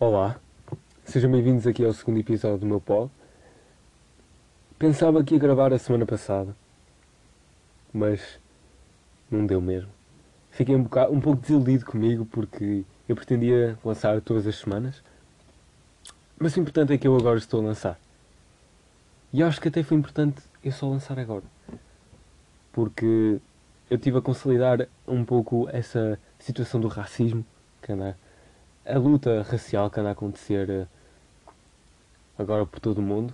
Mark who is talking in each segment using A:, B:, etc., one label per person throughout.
A: Olá, sejam bem-vindos aqui ao segundo episódio do meu pod. Pensava que ia gravar a semana passada, mas não deu mesmo. Fiquei um, bocado, um pouco desiludido comigo porque eu pretendia lançar todas as semanas, mas o importante é que eu agora estou a lançar. E acho que até foi importante eu só lançar agora, porque eu tive a consolidar um pouco essa situação do racismo que anda a luta racial que anda a acontecer eh, agora por todo o mundo.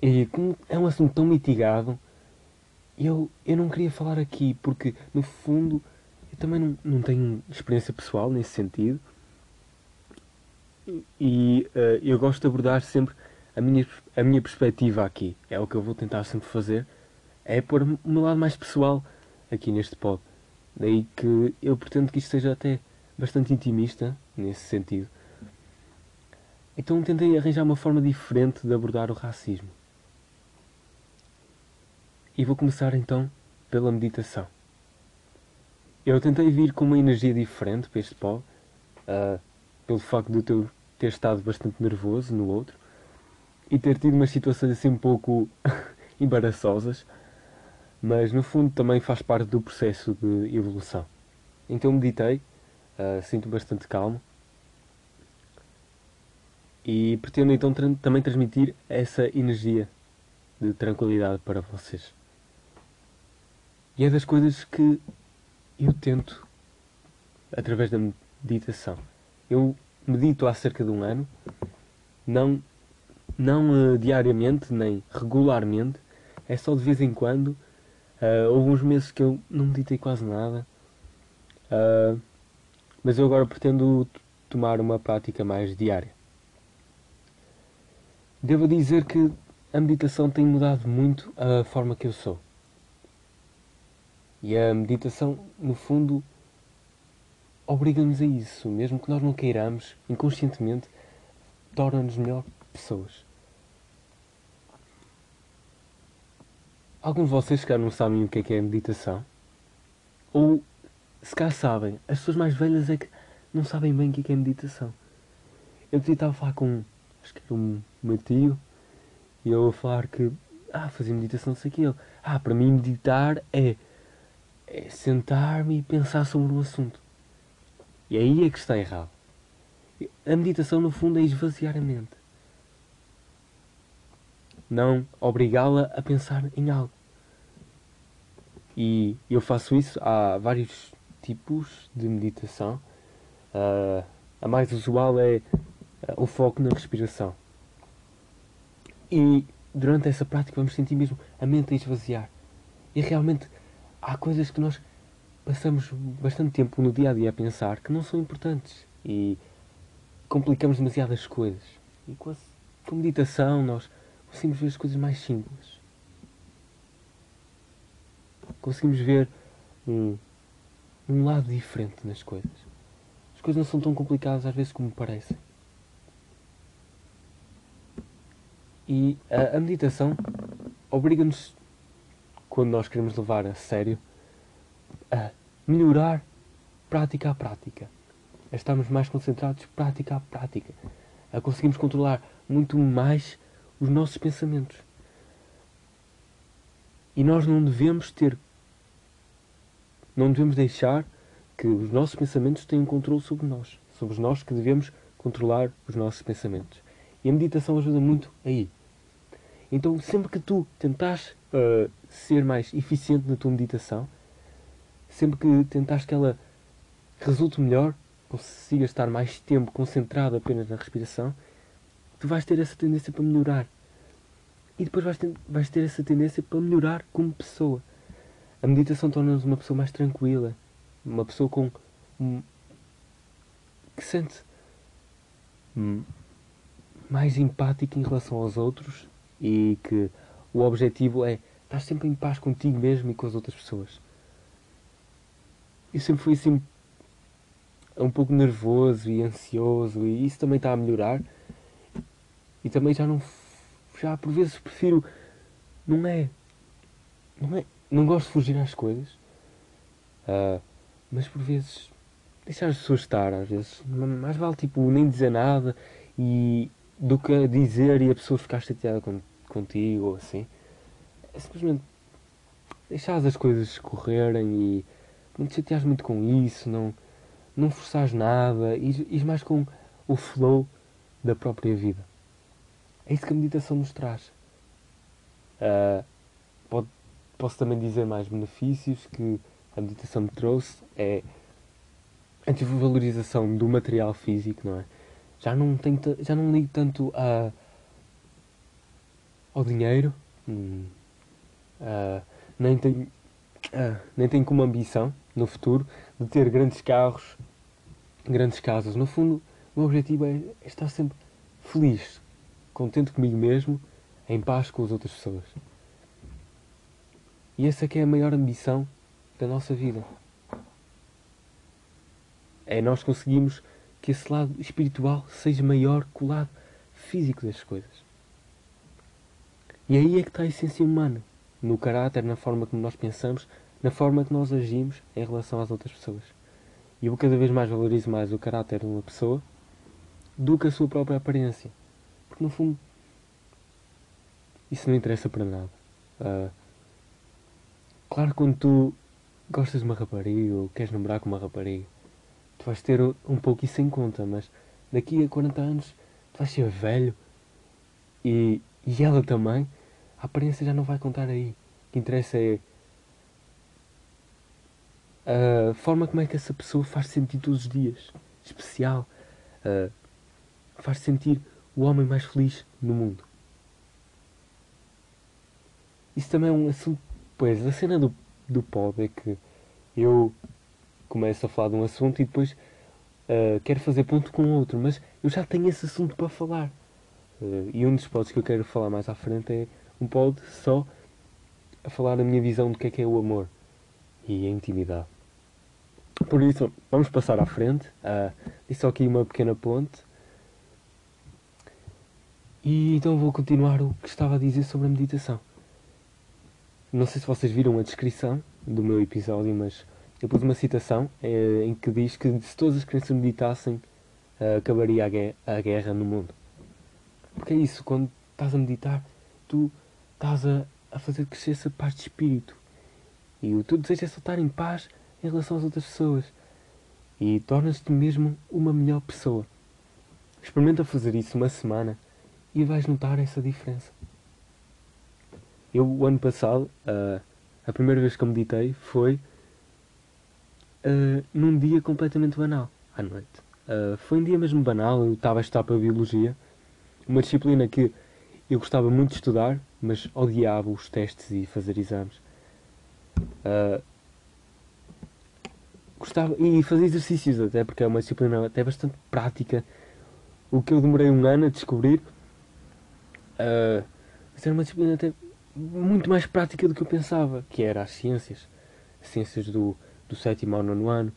A: E como é um assunto tão mitigado, eu, eu não queria falar aqui porque, no fundo, eu também não, não tenho experiência pessoal nesse sentido. E eh, eu gosto de abordar sempre a minha, a minha perspectiva aqui. É o que eu vou tentar sempre fazer. É pôr o meu lado mais pessoal aqui neste pod. Daí que eu pretendo que isto seja até bastante intimista nesse sentido. Então tentei arranjar uma forma diferente de abordar o racismo. E vou começar então pela meditação. Eu tentei vir com uma energia diferente para este pó, uh, pelo facto de eu ter estado bastante nervoso no outro e ter tido umas situações assim um pouco embaraçosas, mas no fundo também faz parte do processo de evolução. Então meditei Uh, sinto bastante calmo. E pretendo então tra também transmitir essa energia de tranquilidade para vocês. E é das coisas que eu tento através da meditação. Eu medito há cerca de um ano, não, não uh, diariamente nem regularmente, é só de vez em quando. Uh, houve uns meses que eu não meditei quase nada. Uh, mas eu agora pretendo tomar uma prática mais diária. Devo dizer que a meditação tem mudado muito a forma que eu sou. E a meditação, no fundo, obriga-nos a isso, mesmo que nós não queiramos, inconscientemente, torna-nos melhor pessoas. Alguns de vocês que não sabem o que é, que é meditação, ou se cá sabem, as pessoas mais velhas é que não sabem bem o que é, é meditação. Eu estava a falar com, acho que era um meu tio, e eu a falar que, ah, fazer meditação, sei o que ele. Ah, para mim meditar é, é sentar-me e pensar sobre um assunto. E aí é que está errado. A meditação, no fundo, é esvaziar a mente. Não obrigá-la a pensar em algo. E eu faço isso há vários tipos de meditação. Uh, a mais usual é uh, o foco na respiração. E durante essa prática vamos sentir mesmo a mente a esvaziar. E realmente há coisas que nós passamos bastante tempo no dia a dia a pensar que não são importantes e complicamos demasiadas coisas. E com a, com a meditação nós conseguimos ver as coisas mais simples. Conseguimos ver um, um lado diferente nas coisas. As coisas não são tão complicadas às vezes como parecem. E a, a meditação obriga-nos, quando nós queremos levar a sério, a melhorar prática a prática. A estarmos mais concentrados prática a prática. A conseguirmos controlar muito mais os nossos pensamentos. E nós não devemos ter não devemos deixar que os nossos pensamentos tenham controle sobre nós. Somos nós que devemos controlar os nossos pensamentos. E a meditação ajuda muito aí. Então, sempre que tu tentares uh, ser mais eficiente na tua meditação, sempre que tentares que ela resulte melhor, consigas estar mais tempo concentrado apenas na respiração, tu vais ter essa tendência para melhorar. E depois vais ter, vais ter essa tendência para melhorar como pessoa. A meditação torna-nos uma pessoa mais tranquila, uma pessoa com um, que sente um, mais empática em relação aos outros e que o objetivo é estás sempre em paz contigo mesmo e com as outras pessoas. Eu sempre fui assim um pouco nervoso e ansioso e isso também está a melhorar. E também já não já por vezes prefiro não é não é não gosto de fugir às coisas. ah, mas por vezes deixar as pessoas estar, às vezes mais vale tipo nem dizer nada e do que dizer e a pessoa ficar chateada com, contigo ou assim. É simplesmente deixar as coisas escorrerem e não te chateares muito com isso, não, não forçares nada, ires mais com o flow da própria vida. É isso que a meditação nos traz. Ah, pode, posso também dizer mais benefícios que a meditação me trouxe. É a desvalorização do material físico, não é? Já não, tenho, já não ligo tanto a, ao dinheiro, hum, ah, nem, tenho, ah, nem tenho como ambição no futuro de ter grandes carros, grandes casas. No fundo, o meu objetivo é, é estar sempre feliz, contente comigo mesmo, em paz com as outras pessoas. E essa que é a maior ambição da nossa vida. É nós conseguimos que esse lado espiritual seja maior que o lado físico das coisas. E aí é que está a essência humana, no caráter, na forma como nós pensamos, na forma que nós agimos em relação às outras pessoas. E eu cada vez mais valorizo mais o caráter de uma pessoa do que a sua própria aparência. Porque no fundo isso não interessa para nada. Ah, claro quando tu gostas de uma rapariga ou queres namorar com uma rapariga, tu vais ter um- pouco isso em conta, mas daqui a 40 anos tu vais ser velho e, e ela também, a aparência já não vai contar aí. O que interessa é a forma como é que essa pessoa faz sentir todos os dias. Especial. Ah, faz sentir o homem mais feliz no mundo. Isso também é um assunto. Pois, a cena do, do pod é que eu começo a falar de um assunto e depois ah, quero fazer ponto com outro, mas eu já tenho esse assunto para falar. Ah, e um dos pods que eu quero falar mais à frente é um pod só a falar da minha visão do que é que é o amor e a intimidade. Por isso, vamos passar à frente. Uh, só aqui uma pequena ponte. E então vou continuar o que estava a dizer sobre a meditação. Não sei se vocês viram a descrição do meu episódio, mas eu pus uma citação eh, em que diz que se todas as crianças meditassem, eh, acabaria a guerra, a guerra no mundo. Porque é isso, quando estás a meditar, tu estás a, a fazer crescer essa paz de espírito. E o teu desejo é só estar em paz em relação às outras pessoas. E tornas-te mesmo uma melhor pessoa. Experimenta fazer isso uma semana e vais notar essa diferença. Eu, o ano passado, ah, a primeira vez que eu meditei foi ah, num dia completamente banal, à noite. Ah, foi um dia mesmo banal, eu estava a estudar para a Biologia, uma disciplina que eu gostava muito de estudar, mas odiava os testes e fazer exames. Ah, gostava e fazer exercícios até porque é uma disciplina até bastante prática o que eu demorei um ano a descobrir mas era uma disciplina até muito mais prática do que eu pensava que era as ciências as ciências do, do sétimo ao nono ano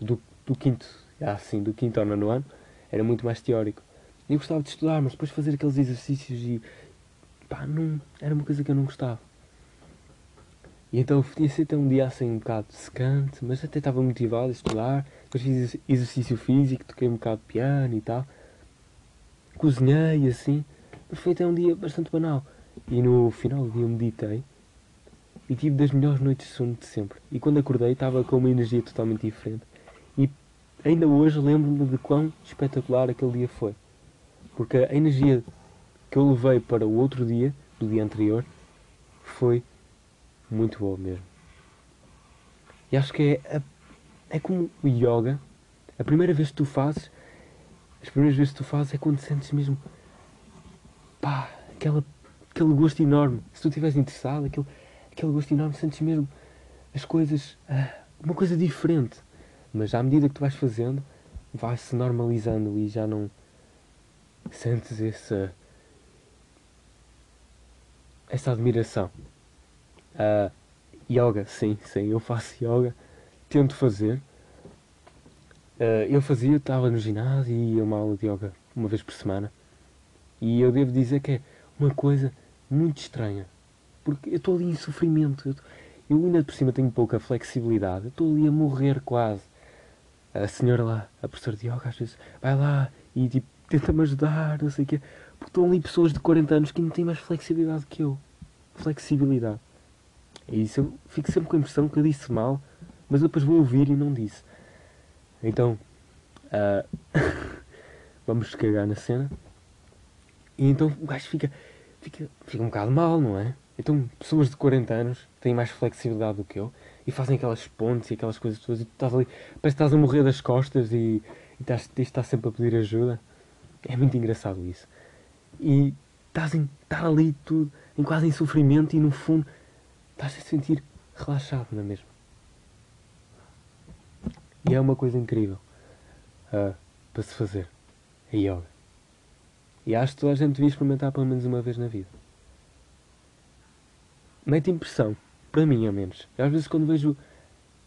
A: do, do quinto ah, sim, do quinto ao nono ano era muito mais teórico eu gostava de estudar mas depois fazer aqueles exercícios e pá, não, era uma coisa que eu não gostava e então tinha sido até um dia assim um bocado secante, mas até estava motivado a estudar. Depois fiz exercício físico, toquei um bocado de piano e tal. Cozinhei assim. Mas foi até um dia bastante banal. E no final do dia meditei e tive das melhores noites de sono de sempre. E quando acordei estava com uma energia totalmente diferente. E ainda hoje lembro-me de quão espetacular aquele dia foi. Porque a energia que eu levei para o outro dia, do dia anterior, foi muito boa mesmo. E acho que é, é como o yoga. A primeira vez que tu fazes, as primeiras vezes que tu fazes é quando sentes mesmo pá, aquela, aquele gosto enorme. Se tu estiveres interessado, aquele, aquele gosto enorme, sentes mesmo as coisas, ah, uma coisa diferente. Mas à medida que tu vais fazendo, vai-se normalizando e já não sentes essa, essa admiração. Ah, yoga, sim, sim, eu faço yoga. Tento fazer. Ah, eu fazia, estava no ginásio e ia uma aula de yoga uma vez por semana. E eu devo dizer que é uma coisa muito estranha. Porque eu estou ali em sofrimento. Eu, tô- eu ainda por cima tenho pouca flexibilidade. Estou ali a morrer quase. A senhora lá, a professora de yoga, às vezes vai lá e tipo, tenta-me ajudar, não sei o quê. Porque estão ali pessoas de 40 anos que não têm mais flexibilidade que eu. Flexibilidade. E isso eu fico sempre com a impressão que eu disse mal, mas depois vou ouvir e não disse. Então, ah, vamos cagar na cena. E então o gajo fica, fica, fica um bocado mal, não é? Então, pessoas de 40 anos têm mais flexibilidade do que eu e fazem aquelas pontes e aquelas coisas todas e tu estás ali, parece que estás a morrer das costas e, e estás, estar sempre a pedir ajuda. É muito engraçado isso. E estás em, estar ali tudo, em quase em sofrimento e no fundo estás a sentir relaxado, não é mesmo? E é uma coisa incrível ah, para se fazer. A yoga. E acho que toda a gente devia experimentar pelo menos uma vez na vida. Mete impressão, para mim ao menos. Eu, às vezes quando vejo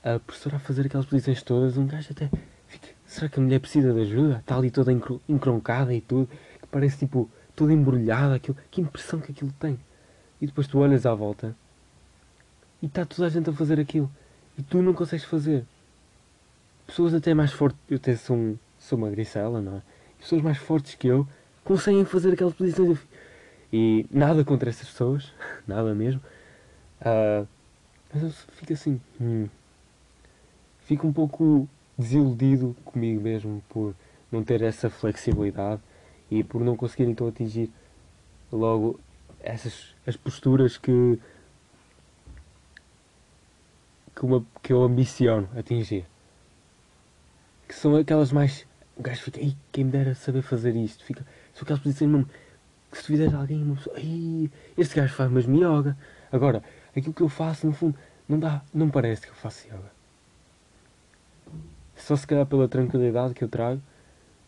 A: a professora a fazer aquelas posições todas, um gajo até fica, será que a mulher precisa de ajuda? Está ali toda encro- encroncada e tudo, que parece tipo toda embrulhada, aquilo, que impressão que aquilo tem. E depois tu olhas à volta e está toda a gente a fazer aquilo. E tu não consegues fazer. Pessoas até mais fortes, eu até sou, sou uma gricela, não é? Pessoas mais fortes que eu conseguem fazer aquelas posições. E nada contra essas pessoas, nada mesmo. Ah, mas eu fico assim, hum, fico um pouco desiludido comigo mesmo por não ter essa flexibilidade e por não conseguir então atingir logo essas as posturas que que, uma, que eu ambiciono atingir. Que são aquelas mais o gajo fica, Ei, quem me dera saber fazer isto fica, são aquelas posições mesmo que se tu fizeres alguém uma pessoa, "Ei, este gajo faz mesmo yoga agora, aquilo que eu faço no fundo não dá, não parece que eu faço yoga só se calhar pela tranquilidade que eu trago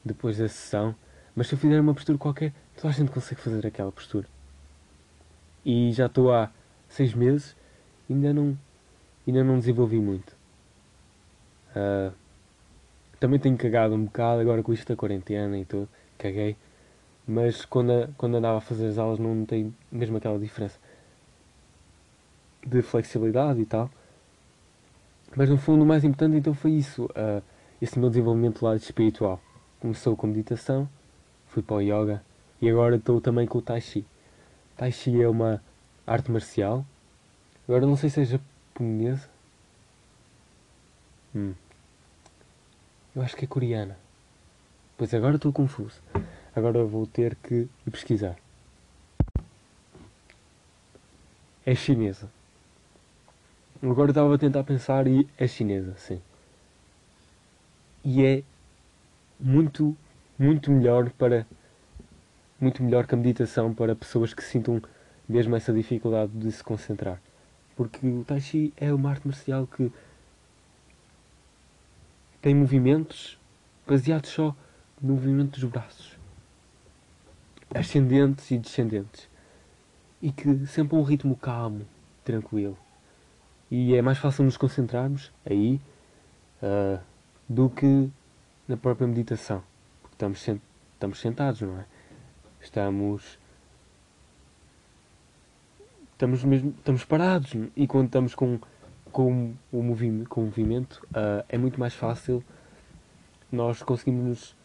A: depois da sessão. Mas se eu fizer uma postura qualquer, toda a gente consegue fazer aquela postura. E já estou há seis meses ainda não, ainda não desenvolvi muito. Ah, também tenho cagado um bocado agora com isto da quarentena e tudo. Caguei. Mas quando, quando andava a fazer as aulas não notei mesmo aquela diferença de flexibilidade e tal. Mas no fundo o mais importante então foi isso, ah, esse meu desenvolvimento do lado espiritual. Começou com meditação, fui para o yoga e agora estou também com o Tai Chi. Tai Chi é uma arte marcial. Agora não sei se é japonesa. Hum. Eu acho que é coreana. Pois agora estou confuso. Agora vou ter que pesquisar. É chinesa. Agora estava a tentar pensar e é chinesa, sim. E é muito, muito melhor para muito melhor que a meditação para pessoas que sintam mesmo essa dificuldade de se concentrar. Porque o Tai Chi é uma arte marcial que tem movimentos baseados só no movimento dos braços, ascendentes e descendentes, e que sempre a um ritmo calmo, tranquilo. E é mais fácil nos concentrarmos aí ah, do que na própria meditação. Porque estamos, sen- estamos sentados, não é? Estamos. Estamos mesmo. Estamos parados. E quando estamos com, com, o, movimento, com o movimento, ah, é muito mais fácil nós conseguimos nos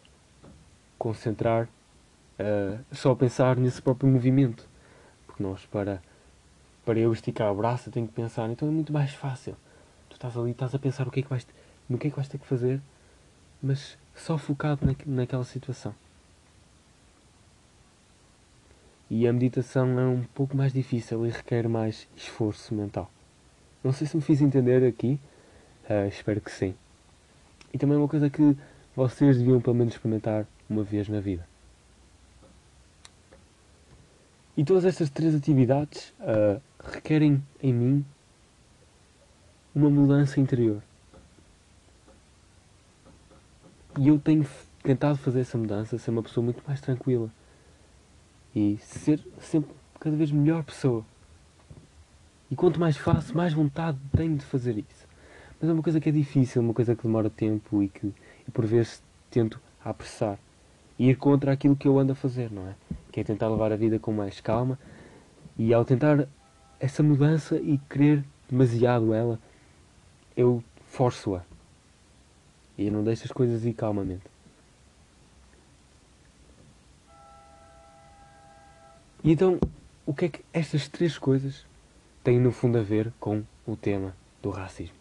A: concentrar ah, só a pensar nesse próprio movimento. Porque nós, para, para eu esticar o braço, eu tenho que pensar. Então é muito mais fácil. Tu estás ali, estás a pensar o que é que vais, no que é que vais ter que fazer, mas só focado naque- naquela situação. E a meditação é um pouco mais difícil e requer mais esforço mental. Não sei se me fiz entender aqui, ah, espero que sim. E também é uma coisa que vocês deviam pelo menos experimentar uma vez na vida. E todas estas três atividades ah, requerem em mim uma mudança interior. E eu tenho tentado fazer essa mudança, ser uma pessoa muito mais tranquila e ser sempre cada vez melhor pessoa. E quanto mais faço, mais vontade tenho de fazer isso. Mas é uma coisa que é difícil, uma coisa que demora tempo e que por vezes tento apressar. E ir contra aquilo que eu ando a fazer, não é? Que é tentar levar a vida com mais calma. E ao tentar essa mudança e querer demasiado ela, eu forço-a. E eu não deixo as coisas ir calmamente. E então, o que é que estas três coisas têm no fundo a ver com o tema do racismo?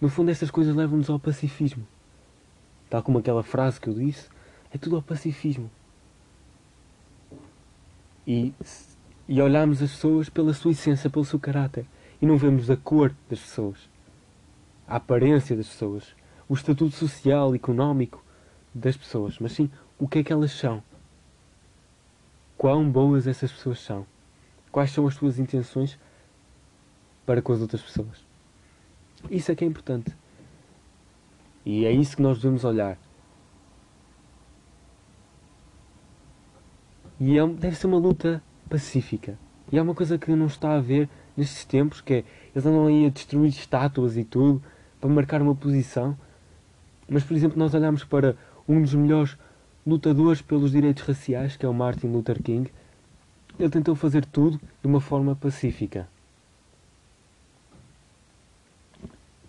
A: No fundo, estas coisas levam-nos ao pacifismo. Tal como aquela frase que eu disse, é tudo ao pacifismo. E, e olhamos as pessoas pela sua essência, pelo seu caráter. E não vemos a cor das pessoas, a aparência das pessoas, o estatuto social, económico das pessoas, mas sim o que é que elas são. Quão boas essas pessoas são. Quais são as suas intenções para com as outras pessoas. Isso é que é importante. E é isso que nós devemos olhar. E é, deve ser uma luta pacífica. E é uma coisa que não está a ver nestes tempos, que é, eles andam aí a destruir estátuas e tudo, para marcar uma posição. Mas, por exemplo, nós olhamos para um dos melhores lutadores pelos direitos raciais, que é o Martin Luther King. Ele tentou fazer tudo de uma forma pacífica.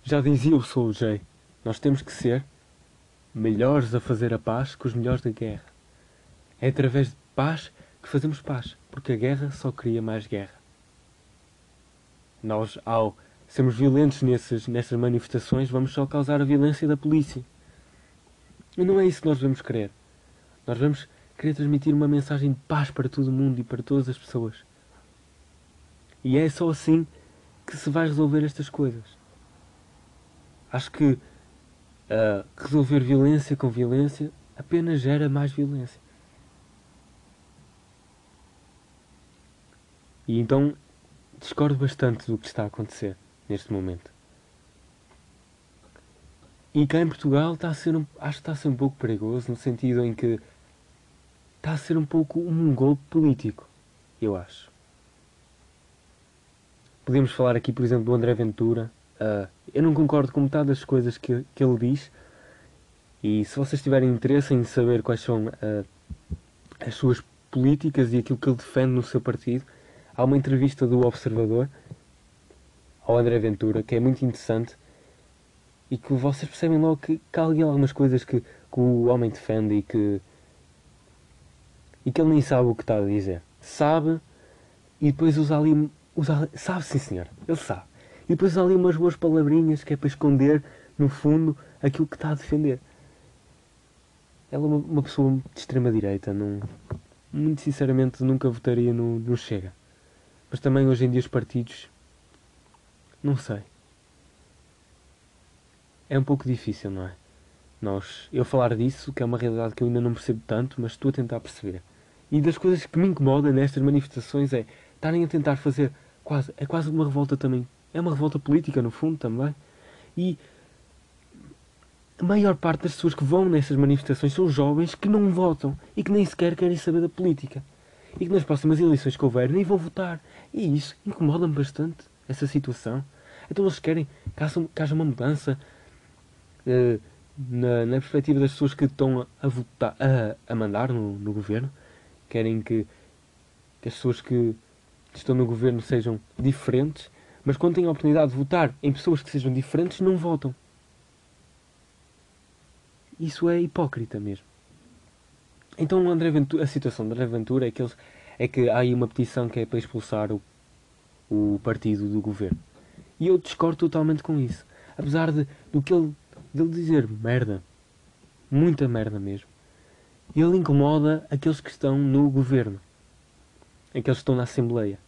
A: Já dizia o Soul J, nós temos que ser melhores a fazer a paz que os melhores da guerra. É através de paz que fazemos paz, porque a guerra só cria mais guerra. Nós, ao sermos violentos nessas, nessas manifestações, vamos só causar a violência da polícia. E não é isso que nós devemos querer. Nós vamos querer transmitir uma mensagem de paz para todo o mundo e para todas as pessoas. E é só assim que se vai resolver estas coisas. Acho que uh, resolver violência com violência apenas gera mais violência. E então discordo bastante do que está a acontecer neste momento. E cá em Portugal está a ser um, acho que está a ser um pouco perigoso no sentido em que está a ser um pouco um golpe político, eu acho. Podemos falar aqui, por exemplo, do André Ventura. Uh, eu não concordo com metade das coisas que, que ele diz. E se vocês tiverem interesse em saber quais são uh, as suas políticas e aquilo que ele defende no seu partido, há uma entrevista do Observador ao André Ventura que é muito interessante e que vocês percebem logo que, que há algumas coisas que, que o homem defende e que e que ele nem sabe o que está a dizer. Sabe e depois usa ali. Usa, sabe sim senhor, ele sabe. E depois usa ali umas boas palavrinhas que é para esconder, no fundo, aquilo que está a defender. Ela é uma, uma pessoa de extrema direita, muito sinceramente nunca votaria no, no Chega. Mas também hoje em dia os partidos. Não sei. É um pouco difícil, não é? Nós, eu falar disso, que é uma realidade que eu ainda não percebo tanto, mas estou a tentar perceber. E das coisas que me incomodam nestas manifestações é estarem a tentar fazer quase, é quase uma revolta também. É uma revolta política no fundo também. E a maior parte das pessoas que vão nessas manifestações são jovens que não votam e que nem sequer querem saber da política. E que nas próximas eleições que houver nem vão votar. E isso incomoda-me bastante, essa situação. Então eles querem que haja, que haja uma mudança uh, na, na perspectiva das pessoas que estão a, a votar, a, a mandar no, no governo querem que, que as pessoas que estão no governo sejam diferentes, mas quando têm a oportunidade de votar em pessoas que sejam diferentes, não votam. Isso é hipócrita mesmo. Então André Ventura, a situação de André Ventura é que, eles, é que há aí uma petição que é para expulsar o, o partido do governo. E eu discordo totalmente com isso. Apesar de, do que ele, dele dizer merda, muita merda mesmo, ele incomoda aqueles que estão no governo, aqueles que estão na Assembleia.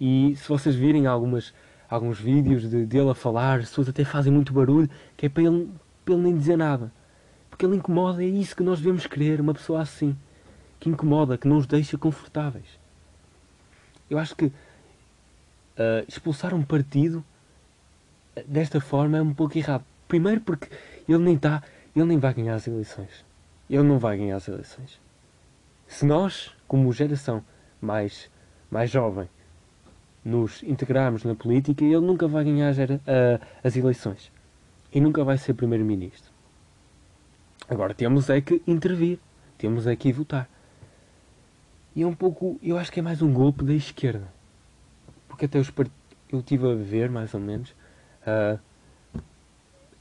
A: E se vocês virem algumas, alguns vídeos de, dele a falar, as pessoas até fazem muito barulho, que é para ele, para ele nem dizer nada. Porque ele incomoda, é isso que nós devemos querer, uma pessoa assim, que incomoda, que não os deixa confortáveis. Eu acho que uh, expulsar um partido eh, desta forma é um pouco errado. Primeiro porque ele nem está, ele nem vai ganhar as eleições ele não vai ganhar as eleições. Se nós, como geração mais, mais jovem, nos integrarmos na política, ele nunca vai ganhar as eleições. E nunca vai ser primeiro-ministro. Agora temos é que intervir. Temos é que votar. E é um pouco, eu acho que é mais um golpe da esquerda. Porque até os eu estive a ver, mais ou menos, ah,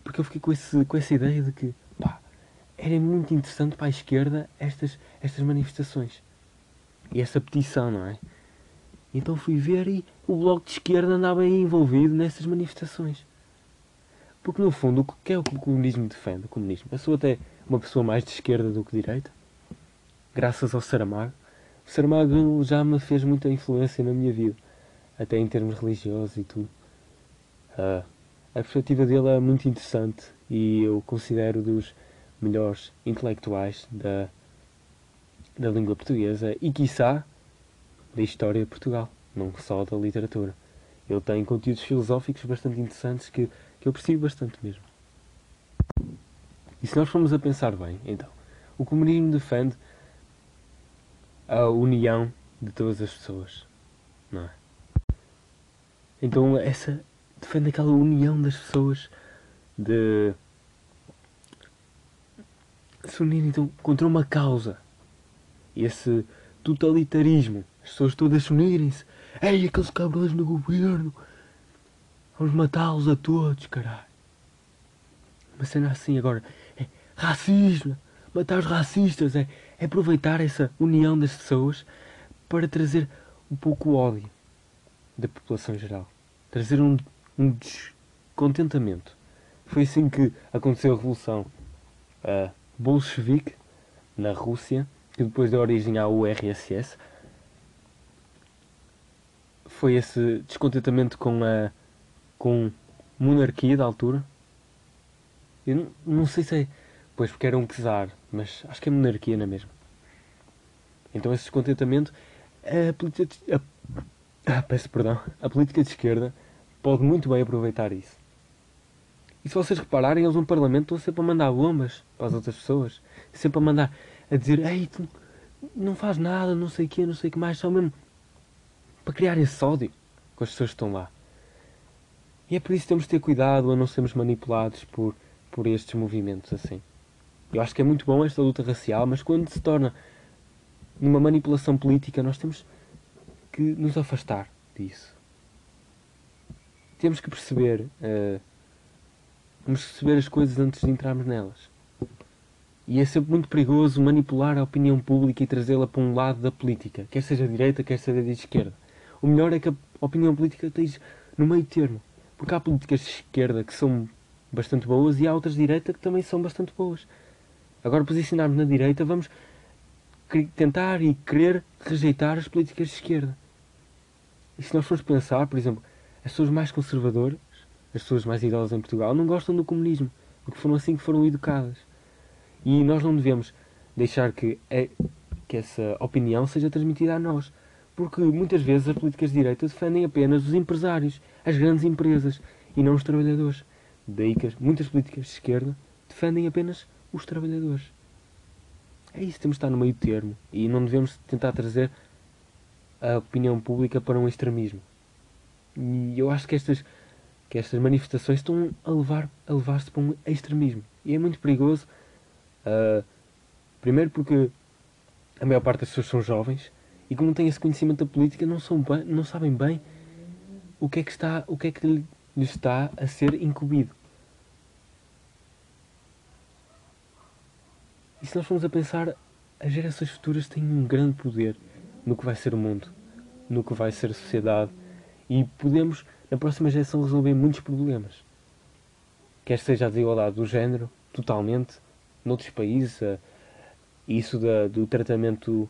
A: porque eu fiquei com, esse, com essa ideia de que, pá, era muito interessante para a esquerda estas, estas manifestações. E essa petição, não é? Então fui ver e o Bloco de Esquerda andava aí envolvido nessas manifestações. Porque no fundo, o que é o que o comunismo defende? O comunismo. Eu sou até uma pessoa mais de esquerda do que de direita, graças ao Saramago. O Saramago já me fez muita influência na minha vida, até em termos religiosos e tudo. Ah, a perspectiva dele é muito interessante e eu considero dos melhores intelectuais da, da língua portuguesa e, quiçá, da história de Portugal, não só da literatura. Ele tem conteúdos filosóficos bastante interessantes que, que eu aprecio bastante mesmo. E se nós formos a pensar bem, então, o comunismo defende a união de todas as pessoas, não é? Então, essa defende aquela união das pessoas de se unirem então, contra uma causa. Esse totalitarismo. As pessoas todas se unirem-se. Ei, aqueles cabrões no governo. Vamos matá-los a todos, caralho. Uma cena assim agora. É racismo. Matar os racistas. É, é aproveitar essa união das pessoas para trazer um pouco o ódio da população geral. Trazer um, um descontentamento. Foi assim que aconteceu a Revolução uh, Bolchevique na Rússia, que depois deu origem à URSS. Foi esse descontentamento com a com monarquia da altura. Eu não, não sei se é. Pois porque era um czar, mas acho que é monarquia, não é mesmo? Então esse descontentamento. A política. De, a, ah, peço perdão. A política de esquerda pode muito bem aproveitar isso. E se vocês repararem, eles no Parlamento estão sempre a mandar bombas para as outras pessoas. Sempre a mandar, a dizer, ei, tu não faz nada, não sei o quê, não sei o que mais, só mesmo para criar esse ódio com as pessoas que estão lá. E é por isso que temos de ter cuidado a não sermos manipulados por, por estes movimentos assim. Eu acho que é muito bom esta luta racial, mas quando se torna numa manipulação política, nós temos que nos afastar disso. Temos que perceber. Uh, Vamos perceber as coisas antes de entrarmos nelas. E é sempre muito perigoso manipular a opinião pública e trazê-la para um lado da política, quer seja direita, quer seja de esquerda. O melhor é que a opinião política esteja no meio termo. Porque há políticas de esquerda que são bastante boas e há outras de direita que também são bastante boas. Agora, posicionarmos na direita, vamos tentar e querer rejeitar as políticas de esquerda. E se nós formos pensar, por exemplo, as pessoas mais conservadoras as pessoas mais idosas em Portugal não gostam do comunismo, porque foram assim que foram educadas. E nós não devemos deixar que, é, que essa opinião seja transmitida a nós, porque muitas vezes as políticas de direita defendem apenas os empresários, as grandes empresas, e não os trabalhadores. Daí que muitas políticas de esquerda defendem apenas os trabalhadores. É isso, temos de estar no meio termo e não devemos tentar trazer a opinião pública para um extremismo. E eu acho que estas que estas manifestações estão a levar a levar-se para um extremismo e é muito perigoso uh, primeiro porque a maior parte das pessoas são jovens e como têm esse conhecimento da política não são bem, não sabem bem o que é que está o que é que lhes está a ser incumbido e se nós formos a pensar as gerações futuras têm um grande poder no que vai ser o mundo no que vai ser a sociedade e podemos na próxima geração resolver muitos problemas. Quer seja a desigualdade do género, totalmente, noutros países, isso da, do tratamento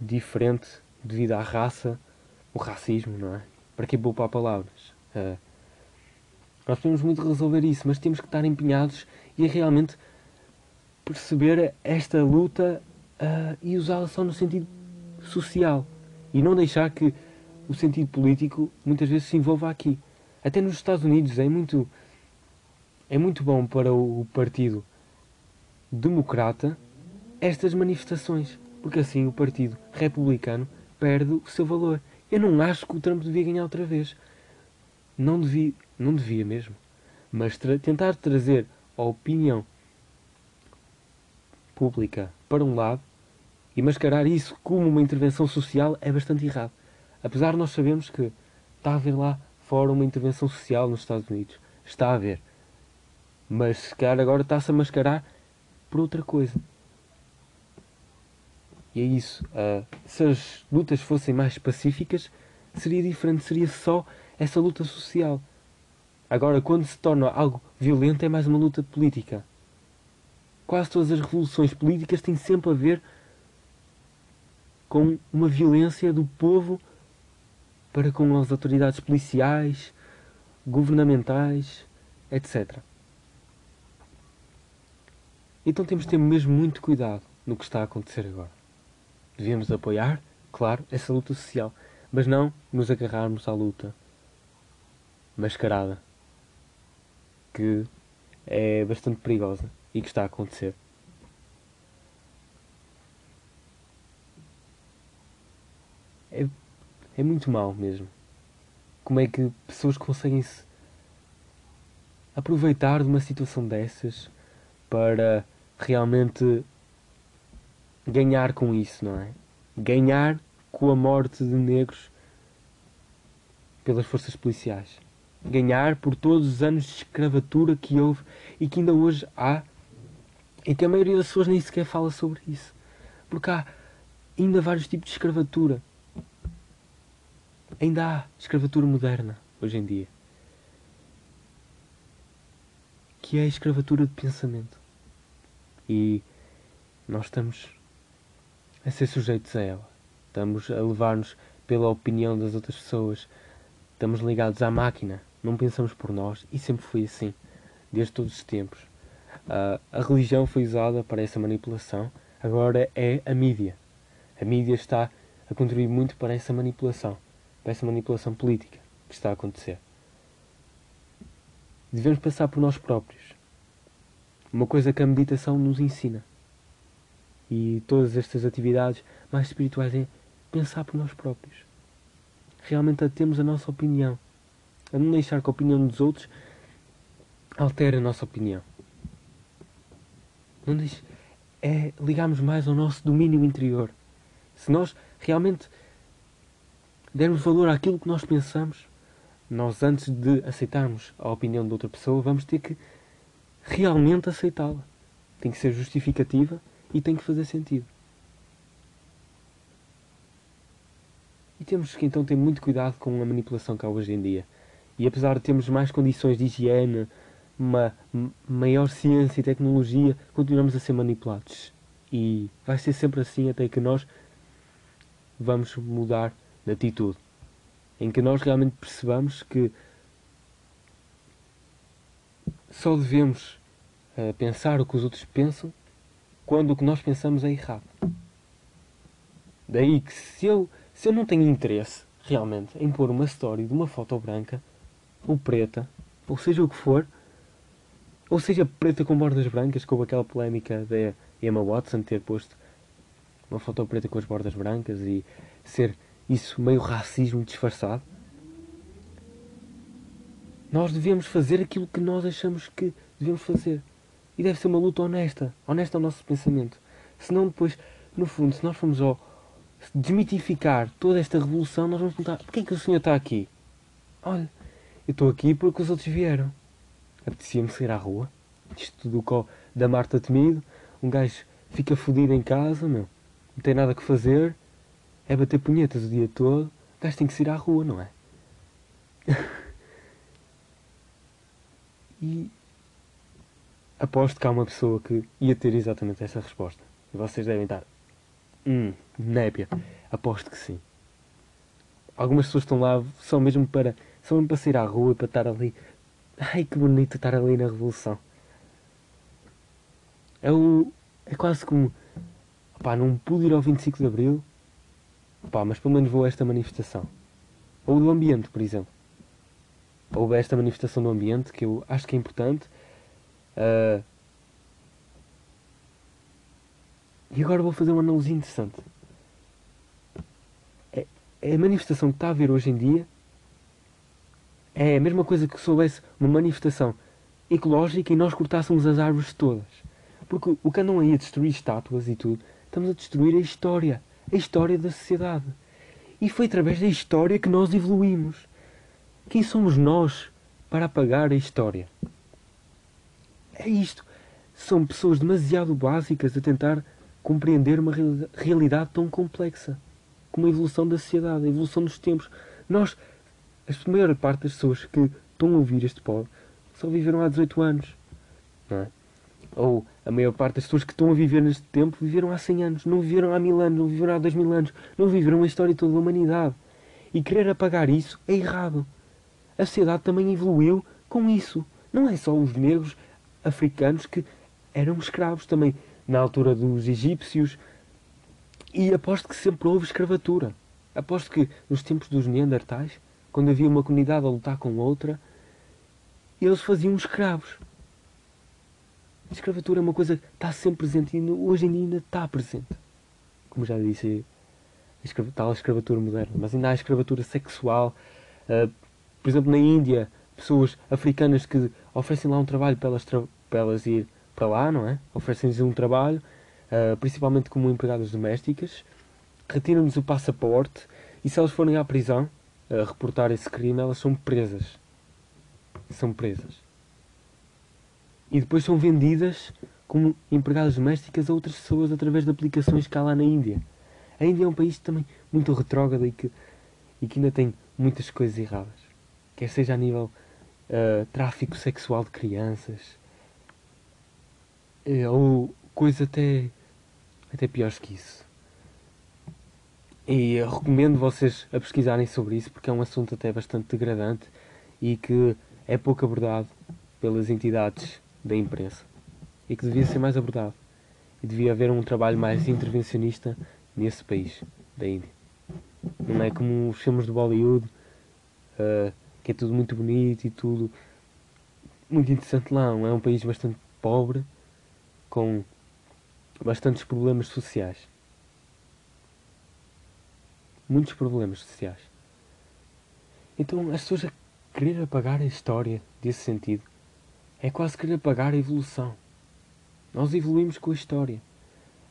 A: diferente devido à raça, o racismo, não é? Para que poupar palavras? Uh, nós podemos muito resolver isso, mas temos que estar empenhados e realmente perceber esta luta uh, e usá-la só no sentido social e não deixar que o sentido político muitas vezes se envolva aqui. Até nos Estados Unidos é muito é muito bom para o Partido Democrata estas manifestações, porque assim o Partido Republicano perde o seu valor Eu não acho que o Trump devia ganhar outra vez. Não devia, não devia mesmo. Mas tra tentar trazer a opinião pública para um lado e mascarar isso como uma intervenção social é bastante errado. Apesar de nós sabermos que está a haver lá fora uma intervenção social nos Estados Unidos. Está a haver. Mas se calhar agora está-se a mascarar por outra coisa. E é isso. Uh, se as lutas fossem mais pacíficas, seria diferente. Seria só essa luta social. Agora, quando se torna algo violento, é mais uma luta política. Quase todas as revoluções políticas têm sempre a ver com uma violência do povo para com as autoridades policiais, governamentais, etc. Então temos de ter mesmo muito cuidado no que está a acontecer agora. Devemos apoiar, claro, essa luta social, mas não nos agarrarmos à luta mascarada, que é bastante perigosa e que está a acontecer. É, é muito mal mesmo. Como é que pessoas conseguem se aproveitar de uma situação dessas para realmente ganhar com isso, não é? Ganhar com a morte de negros pelas forças policiais. Ganhar por todos os anos de escravatura que houve e que ainda hoje há e que a maioria das pessoas nem sequer fala sobre isso. Porque há ainda vários tipos de escravatura. Ainda há escravatura moderna hoje em dia. Que é a escravatura de pensamento. E nós estamos a ser sujeitos a ela. Estamos a levar-nos pela opinião das outras pessoas. Estamos ligados à máquina. Não pensamos por nós. E sempre foi assim. Desde todos os tempos. Uh, a religião foi usada para essa manipulação. Agora é a mídia. A mídia está a contribuir muito para essa manipulação. Para essa manipulação política que está a acontecer. Devemos passar por nós próprios. Uma coisa que a meditação nos ensina e todas estas atividades mais espirituais é pensar por nós próprios. Realmente a termos a nossa opinião. A não deixar que a opinião dos outros altere a nossa opinião. Não é ligarmos mais ao nosso domínio interior. Se nós realmente dermos valor àquilo que nós pensamos, nós antes de aceitarmos a opinião de outra pessoa, vamos ter que realmente aceitá-la. Tem que ser justificativa e tem que fazer sentido. E temos que então ter muito cuidado com a manipulação que há hoje em dia. E apesar de termos mais condições de higiene, uma maior ciência e tecnologia, continuamos a ser manipulados. E vai ser sempre assim até que nós vamos mudar de atitude. Em que nós realmente percebamos que só devemos uh, pensar o que os outros pensam quando o que nós pensamos é errado. Daí que se eu, se eu não tenho interesse realmente em pôr uma história de uma foto branca ou preta, ou seja o que for, ou seja preta com bordas brancas, como aquela polémica da Emma Watson ter posto uma foto preta com as bordas brancas e ser isso meio racismo disfarçado. Nós devemos fazer aquilo que nós achamos que devemos fazer. E deve ser uma luta honesta, honesta ao nosso pensamento. Senão depois, no fundo, se nós formos ao desmitificar toda esta revolução, nós vamos perguntar, porquê é que o senhor está aqui? Olha, eu estou aqui porque os outros vieram. Apetecia-me sair à rua. Isto tudo da Marta Temido. Um gajo fica fodido em casa, meu. Não tem nada que fazer. É bater punhetas o dia todo. O gajo tem que sair à rua, não é? e aposto que há uma pessoa que ia ter exatamente essa resposta. E vocês devem estar. Hum, népia. Aposto que sim. Algumas pessoas estão lá só mesmo para. Só mesmo para sair à rua para estar ali. Ai que bonito estar ali na Revolução. É o. É quase como. Não pude ir ao 25 de Abril. Mas pelo menos vou a esta manifestação. Ou do ambiente, por exemplo. Ou a esta manifestação do ambiente que eu acho que é importante Uh, e agora vou fazer uma analogia interessante. É, a manifestação que está a haver hoje em dia é a mesma coisa que se houvesse uma manifestação ecológica e nós cortássemos as árvores todas. Porque o que andam aí a destruir estátuas e tudo, estamos a destruir a história. A história da sociedade. E foi através da história que nós evoluímos. Quem somos nós para apagar a história? É isto. São pessoas demasiado básicas a tentar compreender uma reali- realidade tão complexa como a evolução da sociedade, a evolução dos tempos. Nós, a maior parte das pessoas que estão a ouvir este pod só viveram há 18 anos. Não é? Ou a maior parte das pessoas que estão a viver neste tempo viveram há 100 anos, não viveram há mil anos, não viveram há dois mil anos, não viveram a história toda da humanidade. E querer apagar isso é errado. A sociedade também evoluiu com isso. Não é só os negros africanos que eram escravos também na altura dos egípcios. E aposto que sempre houve escravatura. Aposto que nos tempos dos Neandertais, quando havia uma comunidade a lutar com outra, eles faziam escravos. A escravatura é uma coisa que está sempre presente e hoje em dia ainda está presente. Como já disse, a escrava- tal escravatura moderna. Mas ainda há escravatura sexual. Ah, por exemplo, na Índia, pessoas africanas que oferecem lá um trabalho para elas, tra- para elas ir para lá, não é? Oferecem-lhes um trabalho, ah, principalmente como empregadas domésticas, retiram-lhes o passaporte e se elas forem à prisão a reportar esse crime, elas são presas. São presas. E depois são vendidas como empregadas domésticas a outras pessoas através de aplicações que há lá na Índia. A Índia é um país também muito retrógrado e que, e que ainda tem muitas coisas erradas. Quer seja a nível ah, tráfico sexual de crianças, eh, ou coisa até, até piores que isso. E recomendo vocês a pesquisarem sobre isso porque é um assunto até bastante degradante e que é pouco abordado pelas entidades da imprensa e que devia ser mais abordado. E devia haver um trabalho mais intervencionista nesse país, da Índia. Não é como os filmes de Bollywood, ah, que é tudo muito bonito e tudo muito interessante lá. É um país bastante pobre, com bastantes problemas sociais. Muitos problemas sociais. Então as pessoas a querer apagar a história desse sentido é quase querer apagar a evolução. Nós evoluímos com a história.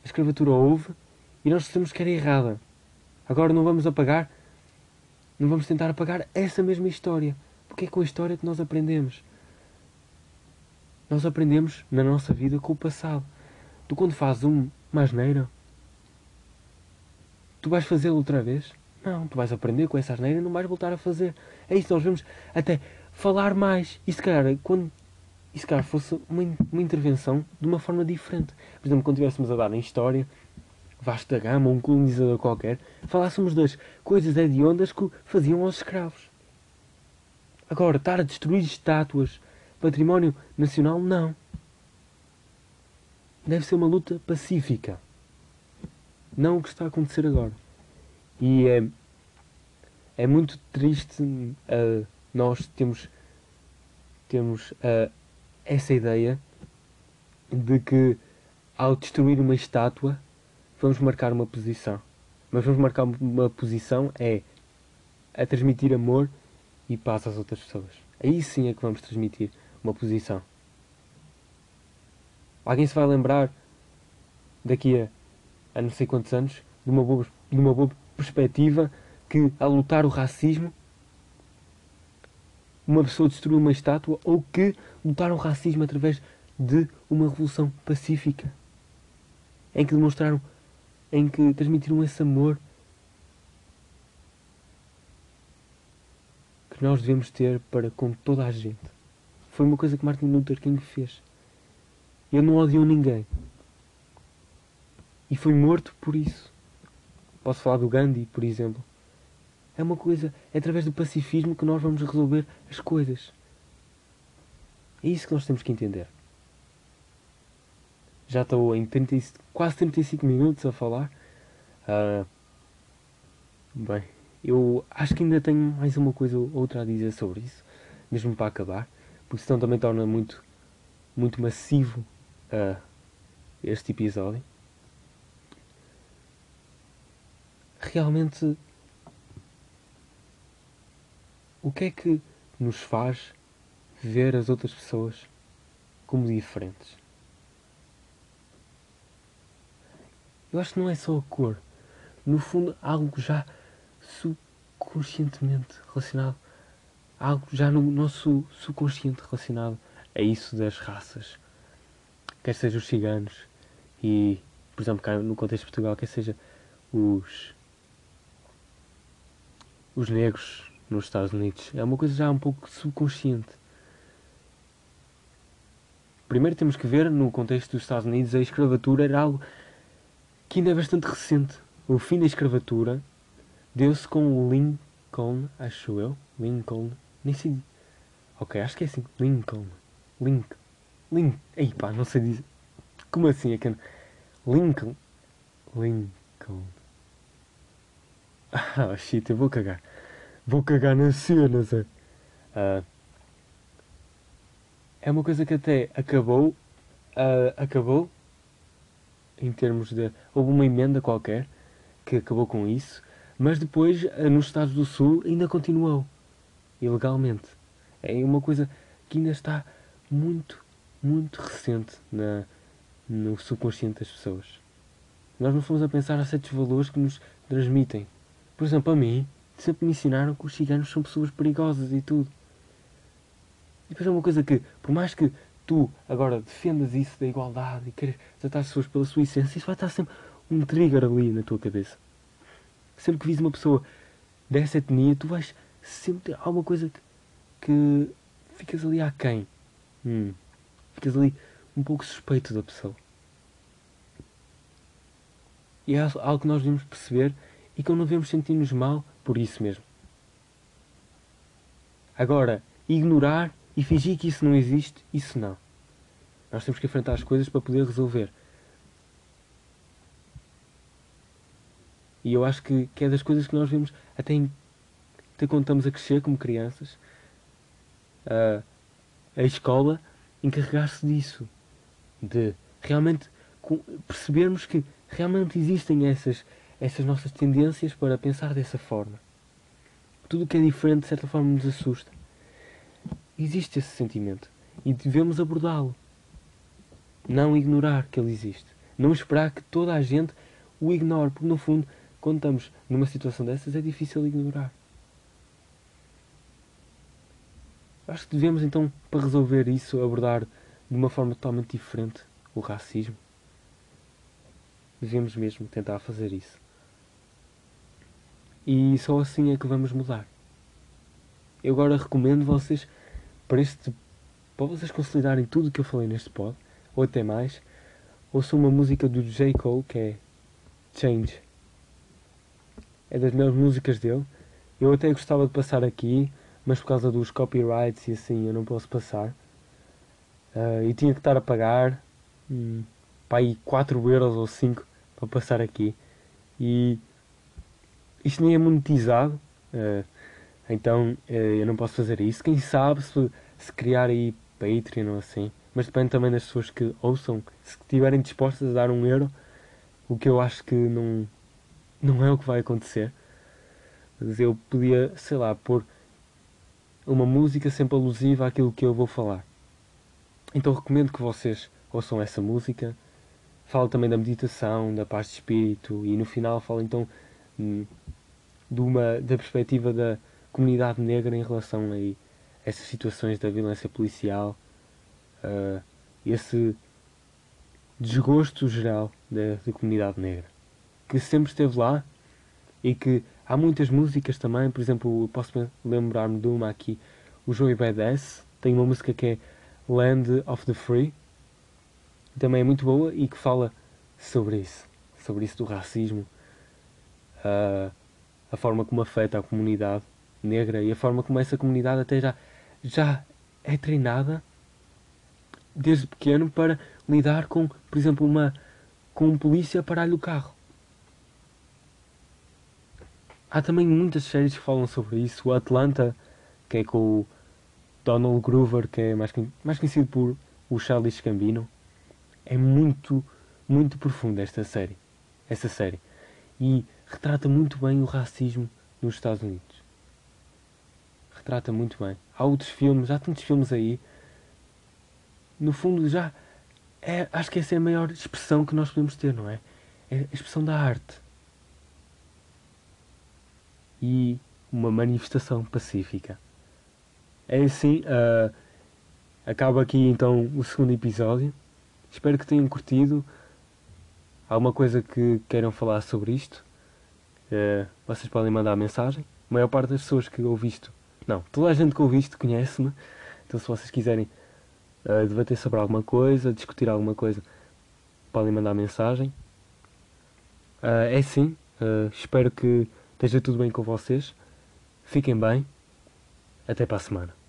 A: A escravatura houve e nós sabemos que era errada. Agora não vamos apagar, não vamos tentar apagar essa mesma história. Porque é com a história que nós aprendemos. Nós aprendemos na nossa vida com o passado. Tu quando fazes um, uma asneira, tu vais fazê-lo outra vez? Não, tu vais aprender com essa asneira e não vais voltar a fazer. É isso, nós vamos até falar mais. E se calhar, quando, e se calhar fosse uma, uma intervenção de uma forma diferente. Por exemplo, quando estivéssemos a dar em história, vasta gama, um colonizador qualquer, falássemos das coisas hediondas que faziam aos escravos. Agora, estar a destruir estátuas, património nacional, não. Deve ser uma luta pacífica. Não o que está a acontecer agora. E é, é muito triste uh, nós temos, temos uh, essa ideia de que ao destruir uma estátua vamos marcar uma posição. Mas vamos marcar uma posição é a transmitir amor e paz às outras pessoas. Aí sim é que vamos transmitir uma posição. Alguém se vai lembrar daqui a, a não sei quantos anos de uma boa, de uma boa perspectiva que a lutar o racismo uma pessoa destruiu uma estátua ou que lutaram o racismo através de uma revolução pacífica em que demonstraram em que transmitiram esse amor que nós devemos ter para com toda a gente. Foi uma coisa que Martin Luther King fez. Ele não odiou ninguém. E foi morto por isso. Posso falar do Gandhi, por exemplo. É uma coisa, é através do pacifismo que nós vamos resolver as coisas. É isso que nós temos que entender. Já estou em 30, e- quase 35 minutos a falar. Ah, bem, eu acho que ainda tenho mais uma coisa ou outra a dizer sobre isso, mesmo para acabar, porque senão também torna muito, muito massivo ah, este episódio. Realmente o que é que nos faz ver as outras pessoas como diferentes? Eu acho que não é só a cor. No fundo, algo já subconscientemente relacionado. Algo já no nosso subconsciente relacionado a isso das raças. Quer seja os ciganos e, por exemplo, cá no contexto de Portugal, quer seja os os negros nos Estados Unidos. É uma coisa já um pouco subconsciente. Primeiro temos que ver, no contexto dos Estados Unidos, a escravatura era algo que ainda é bastante recente. O fim da escravatura deu-se com Lincoln, acho eu. Lincoln. Nem sei. Ok, acho que é assim. Lincoln. Link. Link. Ei pá, não sei dizer. Como assim é que. Lincoln. Lincoln. Ah, shit, eu vou cagar. Vou cagar nas cenas. é. Ah, é uma coisa que até acabou. ah, acabou. Em termos de. Houve uma emenda qualquer que acabou com isso. Mas depois, nos Estados do Sul, ainda continuou. Ilegalmente. É uma coisa que ainda está muito, muito recente na, no subconsciente das pessoas. Nós não fomos a pensar a certos valores que nos transmitem. Por exemplo, a mim, sempre me ensinaram que os ciganos são pessoas perigosas e tudo. E depois é uma coisa que, por mais que tu agora defendas isso da igualdade e queres tratar as pessoas pela sua essência, isso vai estar sempre um trigger ali na tua cabeça. Sempre que vis uma pessoa dessa etnia, tu vais sempre ter alguma coisa que, que ficas ali aquém. Hum. Ficas ali um pouco suspeito da pessoa. E é algo que nós devemos perceber e que não devemos sentir-nos mal por isso mesmo. Agora, ignorar e fingir que isso não existe, isso não. Nós temos que enfrentar as coisas para poder resolver. E eu acho que, que é das coisas que nós vemos até, em, até quando estamos a crescer como crianças. A, a escola encarregar-se disso. De realmente percebermos que realmente existem essas, essas nossas tendências para pensar dessa forma. Tudo o que é diferente, de certa forma, nos assusta. Existe esse sentimento e devemos abordá-lo. Não ignorar que ele existe. Não esperar que toda a gente o ignore, porque no fundo, quando estamos numa situação dessas, é difícil ignorar. Acho que devemos então, para resolver isso, abordar de uma forma totalmente diferente o racismo. Devemos mesmo tentar fazer isso. E só assim é que vamos mudar. Eu agora recomendo vocês, para este para vocês consolidarem tudo o que eu falei neste pod, ou até mais, ouçam uma música do J. Cole que é Change. É das melhores músicas dele. Eu até gostava de passar aqui, mas por causa dos copyrights e assim eu não posso passar. Ah, e tinha que estar a pagar hum, para aí 4 euros ou 5 para passar aqui. E isto nem é monetizado, ah, então eh, eu não posso fazer isso. Quem sabe se, se criar aí Patreon ou assim. Mas depende também das pessoas que ouçam. Se estiverem dispostas a dar um euro, o que eu acho que não, não é o que vai acontecer. Mas eu podia, sei lá, pôr uma música sempre alusiva àquilo que eu vou falar. Então recomendo que vocês ouçam essa música. Falo também da meditação, da paz de espírito e no final falo então hum, de uma, da perspectiva da comunidade negra em relação a essas situações da violência policial, uh, esse desgosto geral da, da comunidade negra, que sempre esteve lá e que há muitas músicas também, por exemplo, posso lembrar-me de uma aqui, o Joey Badass, tem uma música que é Land of the Free, também é muito boa e que fala sobre isso, sobre isso do racismo, uh, a forma como afeta a comunidade negra e a forma como essa comunidade até já, já é treinada desde pequeno para lidar com, por exemplo, uma com um polícia parar-lhe o carro. Há também muitas séries que falam sobre isso. O Atlanta, que é com o Donald Groover, que é mais, mais conhecido por o Charles Gambino. É muito, muito profunda esta série. Essa série. E retrata muito bem o racismo nos Estados Unidos. retrata muito bem. Há outros filmes, há tantos filmes aí. No fundo, já. É, acho que essa é a maior expressão que nós podemos ter, não é? É a expressão da arte. E uma manifestação pacífica. É assim, uh, acaba aqui então o segundo episódio. Espero que tenham curtido. Alguma coisa que queiram falar sobre isto? Uh, vocês podem mandar mensagem. A maior parte das pessoas que ouvi isto, não, toda a gente que ouvi isto conhece-me. Então, se vocês quiserem uh, debater sobre alguma coisa, discutir alguma coisa, podem mandar mensagem. Uh, é sim, espero que esteja tudo bem com vocês. Fiquem bem. Até para a semana.